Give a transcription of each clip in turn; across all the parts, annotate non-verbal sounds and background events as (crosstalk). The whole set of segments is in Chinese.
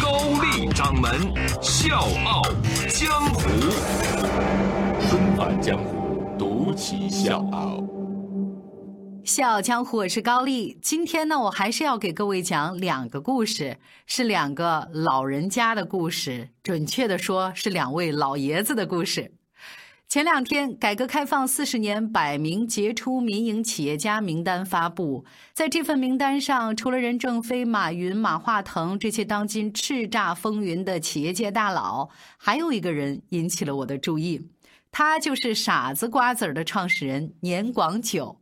高丽掌门笑傲江湖，重返江湖，独骑笑傲。笑傲江湖，我是高丽。今天呢，我还是要给各位讲两个故事，是两个老人家的故事，准确的说是两位老爷子的故事。前两天，改革开放四十年百名杰出民营企业家名单发布，在这份名单上，除了任正非、马云、马化腾这些当今叱咤风云的企业界大佬，还有一个人引起了我的注意，他就是傻子瓜子儿的创始人年广久。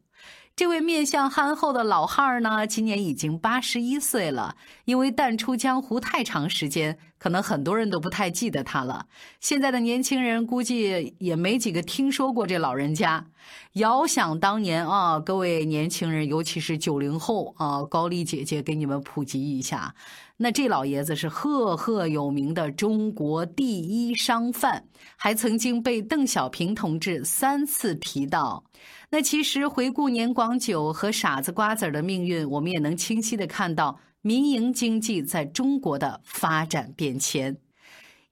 这位面相憨厚的老汉儿呢，今年已经八十一岁了。因为淡出江湖太长时间，可能很多人都不太记得他了。现在的年轻人估计也没几个听说过这老人家。遥想当年啊，各位年轻人，尤其是九零后啊，高丽姐姐给你们普及一下。那这老爷子是赫赫有名的中国第一商贩，还曾经被邓小平同志三次提到。那其实回顾年广久和傻子瓜子的命运，我们也能清晰的看到民营经济在中国的发展变迁。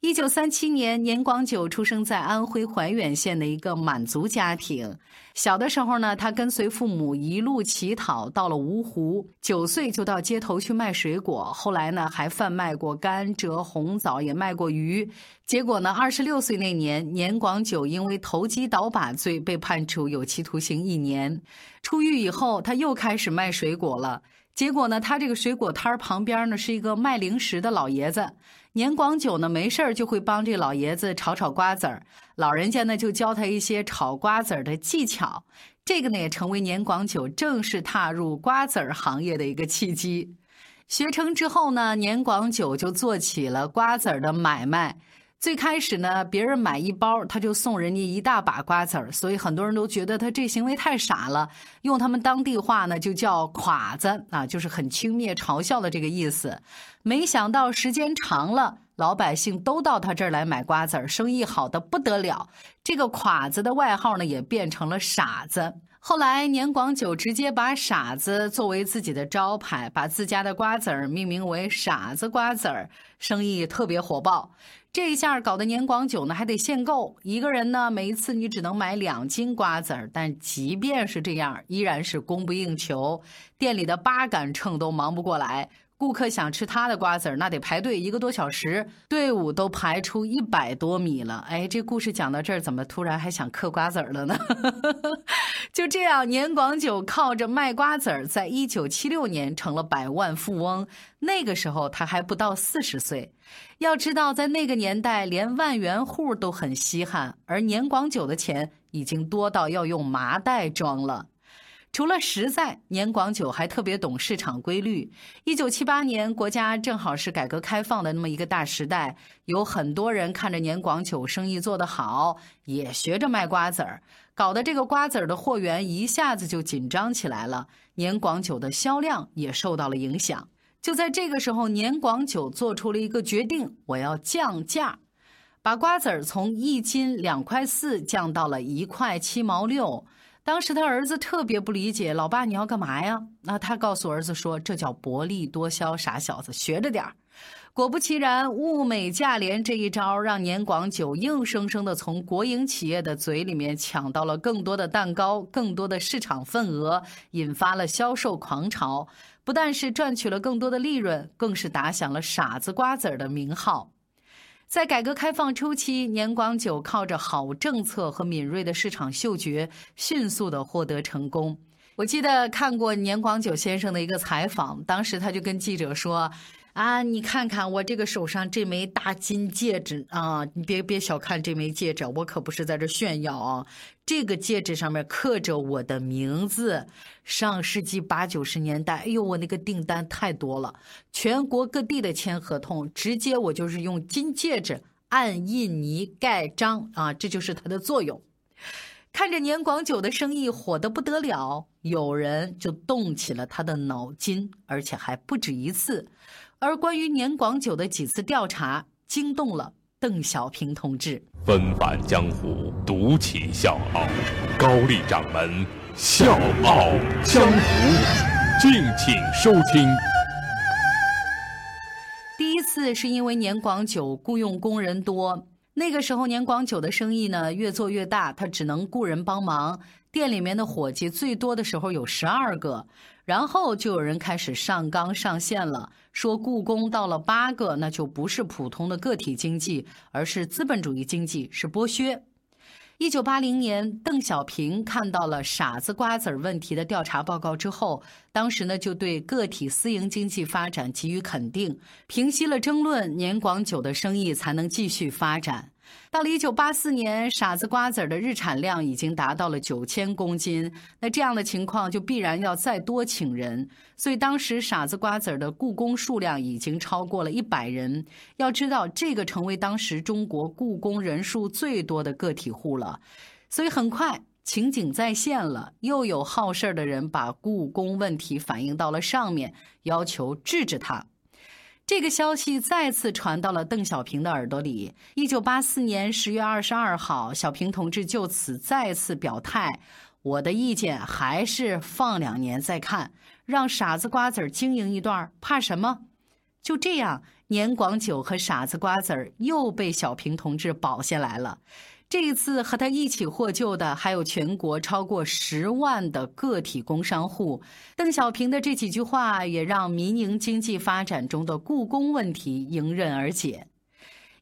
一九三七年，年广久出生在安徽怀远县的一个满族家庭。小的时候呢，他跟随父母一路乞讨，到了芜湖，九岁就到街头去卖水果。后来呢，还贩卖过甘蔗、红枣，也卖过鱼。结果呢，二十六岁那年，年广久因为投机倒把罪被判处有期徒刑一年。出狱以后，他又开始卖水果了。结果呢，他这个水果摊旁边呢是一个卖零食的老爷子。年广久呢，没事就会帮这老爷子炒炒瓜子儿，老人家呢就教他一些炒瓜子儿的技巧。这个呢也成为年广久正式踏入瓜子儿行业的一个契机。学成之后呢，年广久就做起了瓜子儿的买卖。最开始呢，别人买一包，他就送人家一大把瓜子儿，所以很多人都觉得他这行为太傻了。用他们当地话呢，就叫“垮子”啊，就是很轻蔑、嘲笑的这个意思。没想到时间长了，老百姓都到他这儿来买瓜子儿，生意好的不得了。这个“垮子”的外号呢，也变成了“傻子”。后来，年广久直接把“傻子”作为自己的招牌，把自家的瓜子儿命名为“傻子瓜子儿”，生意特别火爆。这一下搞得年广久呢还得限购，一个人呢每一次你只能买两斤瓜子儿，但即便是这样，依然是供不应求，店里的八杆秤都忙不过来。顾客想吃他的瓜子儿，那得排队一个多小时，队伍都排出一百多米了。哎，这故事讲到这儿，怎么突然还想嗑瓜子儿了呢？(laughs) 就这样，年广久靠着卖瓜子儿，在一九七六年成了百万富翁。那个时候他还不到四十岁。要知道，在那个年代，连万元户都很稀罕，而年广久的钱已经多到要用麻袋装了。除了实在，年广久还特别懂市场规律。一九七八年，国家正好是改革开放的那么一个大时代，有很多人看着年广久生意做得好，也学着卖瓜子儿，搞得这个瓜子儿的货源一下子就紧张起来了。年广久的销量也受到了影响。就在这个时候，年广久做出了一个决定：我要降价，把瓜子儿从一斤两块四降到了一块七毛六。当时他儿子特别不理解，老爸你要干嘛呀？那他告诉儿子说：“这叫薄利多销，傻小子，学着点儿。”果不其然，物美价廉这一招让年广久硬生生的从国营企业的嘴里面抢到了更多的蛋糕、更多的市场份额，引发了销售狂潮。不但是赚取了更多的利润，更是打响了“傻子瓜子”的名号。在改革开放初期，年广久靠着好政策和敏锐的市场嗅觉，迅速的获得成功。我记得看过年广久先生的一个采访，当时他就跟记者说。啊，你看看我这个手上这枚大金戒指啊！你别别小看这枚戒指，我可不是在这炫耀啊！这个戒指上面刻着我的名字。上世纪八九十年代，哎呦，我那个订单太多了，全国各地的签合同，直接我就是用金戒指按印泥盖章啊，这就是它的作用。看着年广久的生意火得不得了，有人就动起了他的脑筋，而且还不止一次。而关于年广久的几次调查，惊动了邓小平同志。纷返江湖，独起笑傲，高丽掌门笑傲江湖，敬请收听。第一次是因为年广久雇佣工人多。那个时候，年广久的生意呢越做越大，他只能雇人帮忙。店里面的伙计最多的时候有十二个，然后就有人开始上纲上线了，说故宫到了八个，那就不是普通的个体经济，而是资本主义经济，是剥削。一九八零年，邓小平看到了“傻子瓜子儿”问题的调查报告之后，当时呢就对个体私营经济发展给予肯定，平息了争论，年广久的生意才能继续发展。到了一九八四年，傻子瓜子儿的日产量已经达到了九千公斤。那这样的情况就必然要再多请人，所以当时傻子瓜子儿的雇工数量已经超过了一百人。要知道，这个成为当时中国雇工人数最多的个体户了。所以很快情景再现了，又有好事的人把雇工问题反映到了上面，要求制止他。这个消息再次传到了邓小平的耳朵里。一九八四年十月二十二号，小平同志就此再次表态：“我的意见还是放两年再看，让傻子瓜子儿经营一段，怕什么？”就这样，年广久和傻子瓜子儿又被小平同志保下来了。这一次和他一起获救的还有全国超过十万的个体工商户。邓小平的这几句话也让民营经济发展中的故宫问题迎刃而解。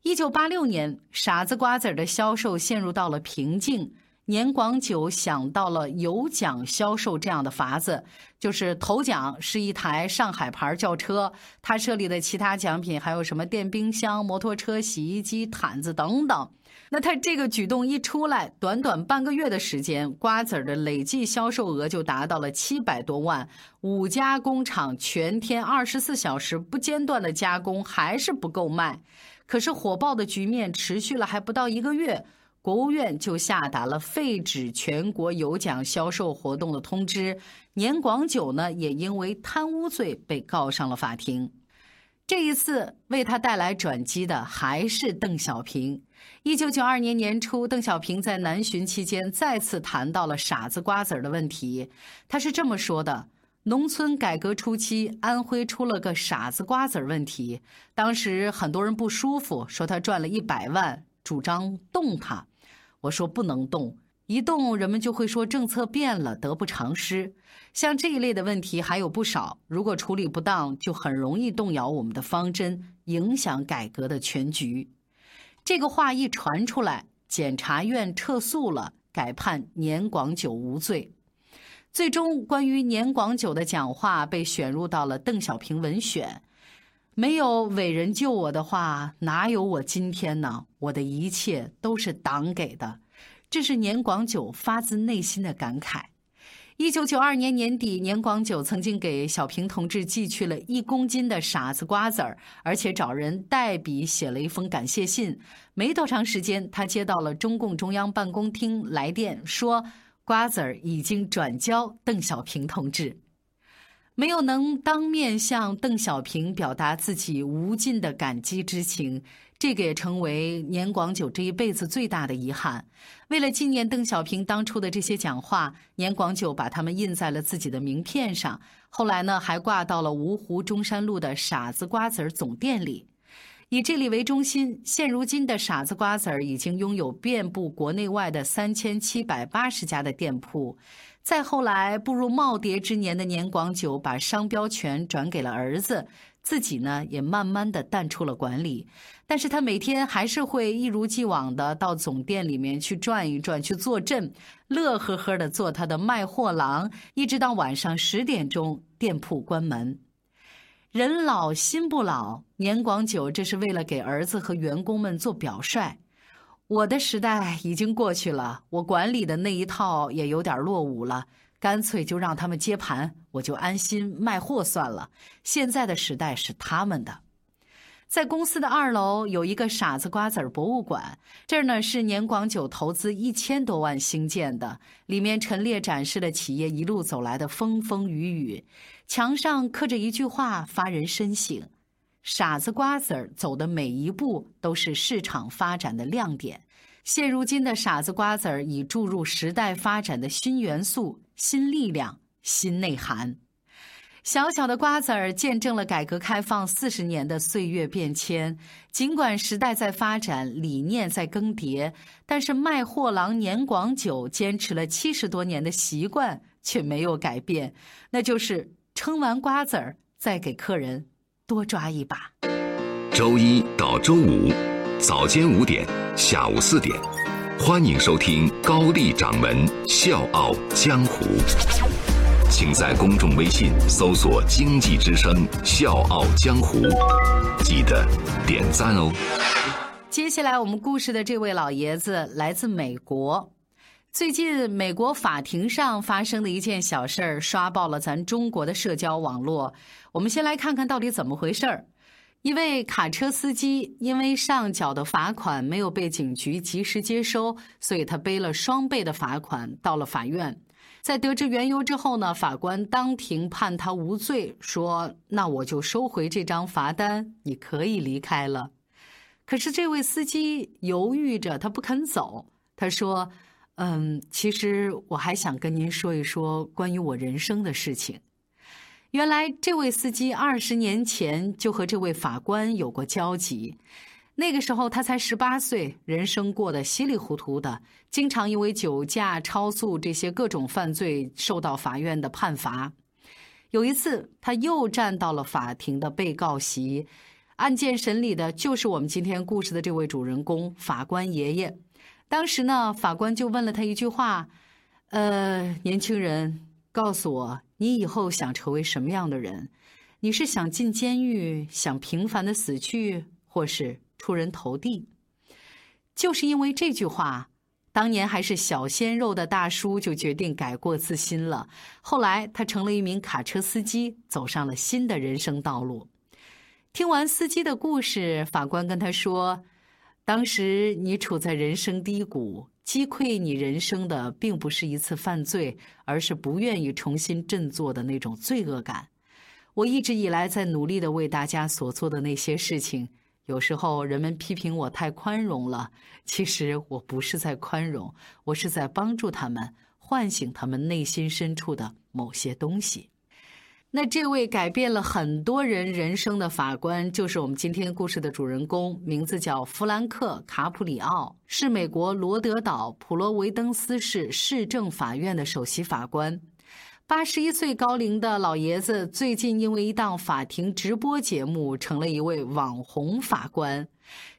一九八六年，傻子瓜子儿的销售陷入到了瓶颈。年广久想到了有奖销售这样的法子，就是头奖是一台上海牌轿车，他设立的其他奖品还有什么电冰箱、摩托车、洗衣机、毯子等等。那他这个举动一出来，短短半个月的时间，瓜子儿的累计销售额就达到了七百多万。五家工厂全天二十四小时不间断的加工，还是不够卖。可是火爆的局面持续了还不到一个月，国务院就下达了废止全国有奖销售活动的通知。年广久呢，也因为贪污罪被告上了法庭。这一次为他带来转机的还是邓小平。一九九二年年初，邓小平在南巡期间再次谈到了“傻子瓜子儿”的问题。他是这么说的：“农村改革初期，安徽出了个‘傻子瓜子儿’问题，当时很多人不舒服，说他赚了一百万，主张动他。我说不能动。”一动，人们就会说政策变了，得不偿失。像这一类的问题还有不少，如果处理不当，就很容易动摇我们的方针，影响改革的全局。这个话一传出来，检察院撤诉了，改判年广久无罪。最终，关于年广久的讲话被选入到了邓小平文选。没有伟人救我的话，哪有我今天呢？我的一切都是党给的。这是年广久发自内心的感慨。一九九二年年底，年广久曾经给小平同志寄去了一公斤的傻子瓜子儿，而且找人代笔写了一封感谢信。没多长时间，他接到了中共中央办公厅来电，说瓜子儿已经转交邓小平同志。没有能当面向邓小平表达自己无尽的感激之情。这个也成为年广久这一辈子最大的遗憾。为了纪念邓小平当初的这些讲话，年广久把它们印在了自己的名片上。后来呢，还挂到了芜湖中山路的傻子瓜子儿总店里。以这里为中心，现如今的傻子瓜子儿已经拥有遍布国内外的三千七百八十家的店铺。再后来，步入耄耋之年的年广久把商标权转给了儿子。自己呢，也慢慢的淡出了管理，但是他每天还是会一如既往的到总店里面去转一转，去坐镇，乐呵呵的做他的卖货郎，一直到晚上十点钟，店铺关门。人老心不老，年广久这是为了给儿子和员工们做表率。我的时代 (laughs) 已经过去了，我管理的那一套也有点落伍了。干脆就让他们接盘，我就安心卖货算了。现在的时代是他们的。在公司的二楼有一个傻子瓜子儿博物馆，这儿呢是年广久投资一千多万兴建的，里面陈列展示了企业一路走来的风风雨雨。墙上刻着一句话，发人深省：傻子瓜子儿走的每一步都是市场发展的亮点。现如今的傻子瓜子儿已注入时代发展的新元素、新力量、新内涵。小小的瓜子儿见证了改革开放四十年的岁月变迁。尽管时代在发展，理念在更迭，但是卖货郎年广久坚持了七十多年的习惯却没有改变，那就是称完瓜子儿再给客人多抓一把。周一到周五早间五点，下午四点，欢迎收听高丽掌门笑傲江湖。请在公众微信搜索“经济之声笑傲江湖”，记得点赞哦。接下来我们故事的这位老爷子来自美国。最近美国法庭上发生的一件小事儿，刷爆了咱中国的社交网络。我们先来看看到底怎么回事儿。一位卡车司机因为上缴的罚款没有被警局及时接收，所以他背了双倍的罚款到了法院。在得知缘由之后呢，法官当庭判他无罪，说：“那我就收回这张罚单，你可以离开了。”可是这位司机犹豫着，他不肯走。他说：“嗯，其实我还想跟您说一说关于我人生的事情。原来这位司机二十年前就和这位法官有过交集。”那个时候他才十八岁，人生过得稀里糊涂的，经常因为酒驾、超速这些各种犯罪受到法院的判罚。有一次，他又站到了法庭的被告席，案件审理的就是我们今天故事的这位主人公——法官爷爷。当时呢，法官就问了他一句话：“呃，年轻人，告诉我，你以后想成为什么样的人？你是想进监狱，想平凡的死去，或是？”出人头地，就是因为这句话，当年还是小鲜肉的大叔就决定改过自新了。后来他成了一名卡车司机，走上了新的人生道路。听完司机的故事，法官跟他说：“当时你处在人生低谷，击溃你人生的并不是一次犯罪，而是不愿意重新振作的那种罪恶感。我一直以来在努力的为大家所做的那些事情。”有时候人们批评我太宽容了，其实我不是在宽容，我是在帮助他们唤醒他们内心深处的某些东西。那这位改变了很多人人生的法官，就是我们今天故事的主人公，名字叫弗兰克·卡普里奥，是美国罗德岛普罗维登斯市市政法院的首席法官。八十一岁高龄的老爷子，最近因为一档法庭直播节目，成了一位网红法官。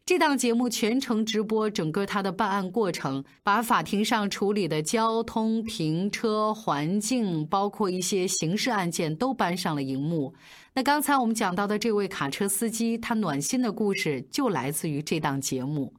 这档节目全程直播整个他的办案过程，把法庭上处理的交通、停车、环境，包括一些刑事案件都搬上了荧幕。那刚才我们讲到的这位卡车司机，他暖心的故事就来自于这档节目。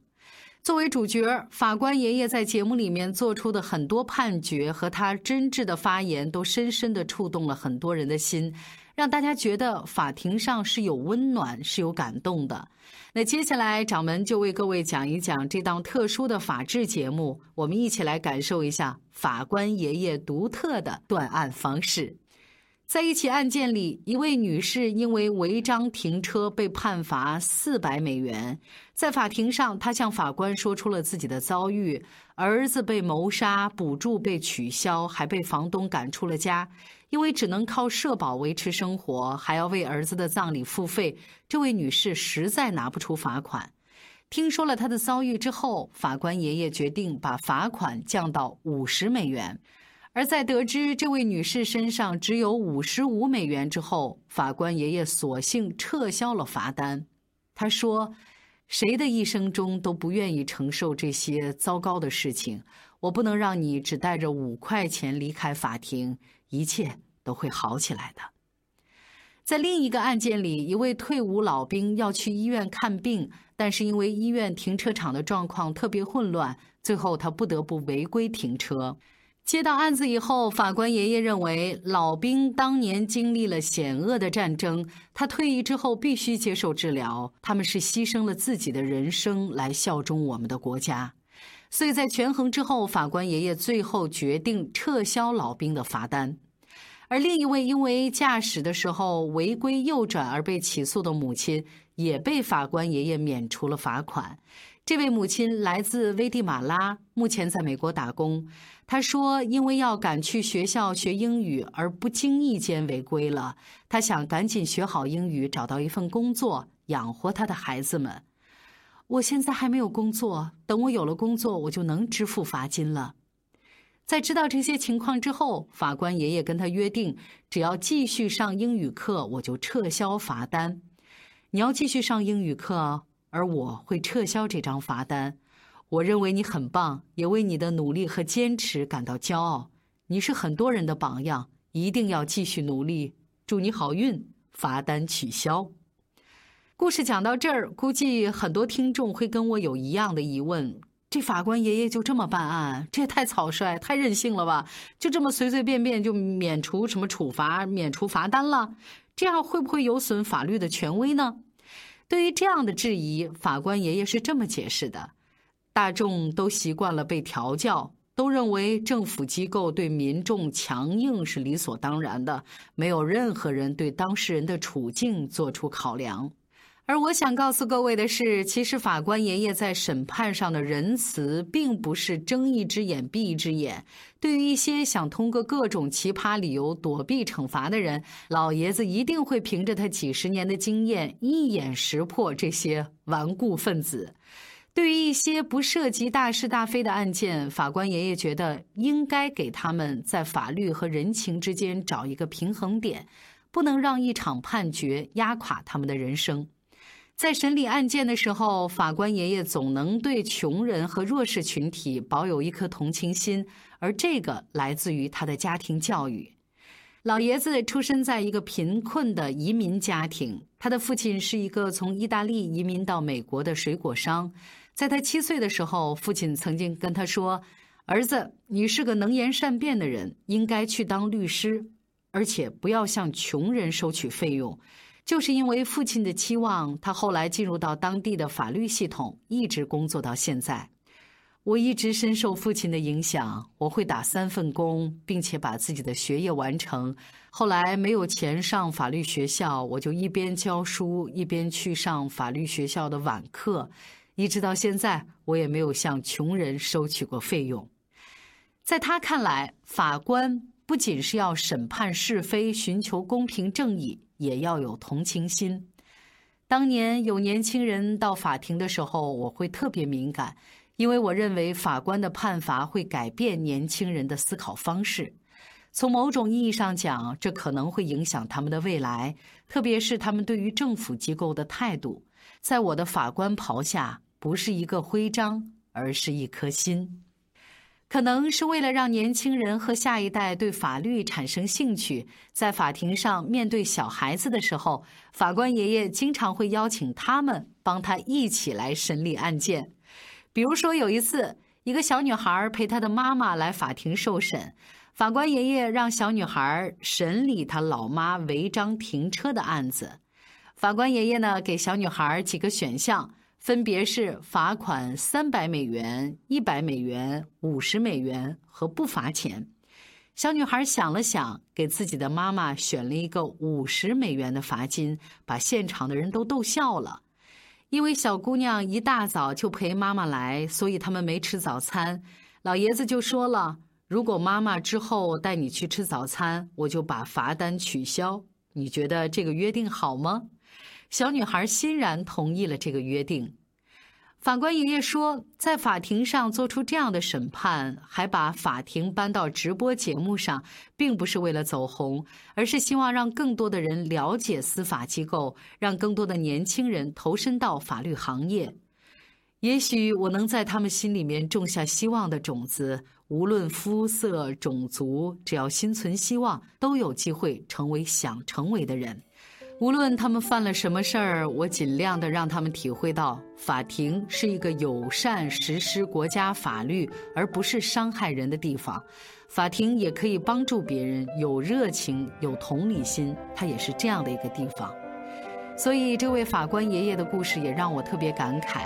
作为主角，法官爷爷在节目里面做出的很多判决和他真挚的发言，都深深的触动了很多人的心，让大家觉得法庭上是有温暖、是有感动的。那接下来，掌门就为各位讲一讲这档特殊的法制节目，我们一起来感受一下法官爷爷独特的断案方式。在一起案件里，一位女士因为违章停车被判罚四百美元。在法庭上，她向法官说出了自己的遭遇：儿子被谋杀，补助被取消，还被房东赶出了家。因为只能靠社保维持生活，还要为儿子的葬礼付费，这位女士实在拿不出罚款。听说了她的遭遇之后，法官爷爷决定把罚款降到五十美元。而在得知这位女士身上只有五十五美元之后，法官爷爷索性撤销了罚单。他说：“谁的一生中都不愿意承受这些糟糕的事情，我不能让你只带着五块钱离开法庭，一切都会好起来的。”在另一个案件里，一位退伍老兵要去医院看病，但是因为医院停车场的状况特别混乱，最后他不得不违规停车。接到案子以后，法官爷爷认为老兵当年经历了险恶的战争，他退役之后必须接受治疗。他们是牺牲了自己的人生来效忠我们的国家，所以在权衡之后，法官爷爷最后决定撤销老兵的罚单。而另一位因为驾驶的时候违规右转而被起诉的母亲，也被法官爷爷免除了罚款。这位母亲来自危地马拉，目前在美国打工。她说：“因为要赶去学校学英语，而不经意间违规了。她想赶紧学好英语，找到一份工作，养活她的孩子们。我现在还没有工作，等我有了工作，我就能支付罚金了。”在知道这些情况之后，法官爷爷跟他约定：只要继续上英语课，我就撤销罚单。你要继续上英语课。而我会撤销这张罚单。我认为你很棒，也为你的努力和坚持感到骄傲。你是很多人的榜样，一定要继续努力。祝你好运！罚单取消。故事讲到这儿，估计很多听众会跟我有一样的疑问：这法官爷爷就这么办案？这也太草率、太任性了吧？就这么随随便便就免除什么处罚、免除罚单了？这样会不会有损法律的权威呢？对于这样的质疑，法官爷爷是这么解释的：大众都习惯了被调教，都认为政府机构对民众强硬是理所当然的，没有任何人对当事人的处境做出考量。而我想告诉各位的是，其实法官爷爷在审判上的仁慈，并不是睁一只眼闭一只眼。对于一些想通过各种奇葩理由躲避惩罚的人，老爷子一定会凭着他几十年的经验，一眼识破这些顽固分子。对于一些不涉及大是大非的案件，法官爷爷觉得应该给他们在法律和人情之间找一个平衡点，不能让一场判决压垮他们的人生。在审理案件的时候，法官爷爷总能对穷人和弱势群体保有一颗同情心，而这个来自于他的家庭教育。老爷子出生在一个贫困的移民家庭，他的父亲是一个从意大利移民到美国的水果商。在他七岁的时候，父亲曾经跟他说：“儿子，你是个能言善辩的人，应该去当律师，而且不要向穷人收取费用。”就是因为父亲的期望，他后来进入到当地的法律系统，一直工作到现在。我一直深受父亲的影响，我会打三份工，并且把自己的学业完成。后来没有钱上法律学校，我就一边教书，一边去上法律学校的晚课，一直到现在，我也没有向穷人收取过费用。在他看来，法官不仅是要审判是非，寻求公平正义。也要有同情心。当年有年轻人到法庭的时候，我会特别敏感，因为我认为法官的判罚会改变年轻人的思考方式。从某种意义上讲，这可能会影响他们的未来，特别是他们对于政府机构的态度。在我的法官袍下，不是一个徽章，而是一颗心。可能是为了让年轻人和下一代对法律产生兴趣，在法庭上面对小孩子的时候，法官爷爷经常会邀请他们帮他一起来审理案件。比如说有一次，一个小女孩陪她的妈妈来法庭受审，法官爷爷让小女孩审理她老妈违章停车的案子。法官爷爷呢，给小女孩几个选项。分别是罚款三百美元、一百美元、五十美元和不罚钱。小女孩想了想，给自己的妈妈选了一个五十美元的罚金，把现场的人都逗笑了。因为小姑娘一大早就陪妈妈来，所以他们没吃早餐。老爷子就说了：“如果妈妈之后带你去吃早餐，我就把罚单取消。你觉得这个约定好吗？”小女孩欣然同意了这个约定。法官爷爷说，在法庭上做出这样的审判，还把法庭搬到直播节目上，并不是为了走红，而是希望让更多的人了解司法机构，让更多的年轻人投身到法律行业。也许我能在他们心里面种下希望的种子，无论肤色、种族，只要心存希望，都有机会成为想成为的人。无论他们犯了什么事儿，我尽量的让他们体会到，法庭是一个友善实施国家法律，而不是伤害人的地方。法庭也可以帮助别人，有热情，有同理心，它也是这样的一个地方。所以，这位法官爷爷的故事也让我特别感慨。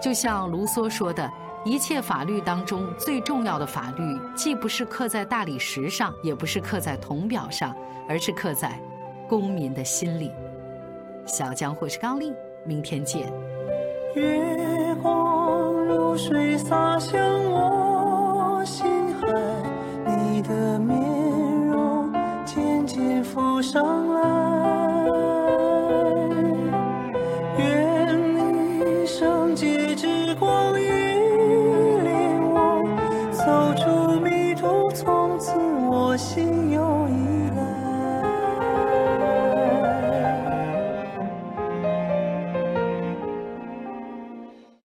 就像卢梭说的：“一切法律当中最重要的法律，既不是刻在大理石上，也不是刻在铜表上，而是刻在……”公民的心里，小江或是高丽，明天见。月光如水洒向我心海，你的面容渐渐浮上来。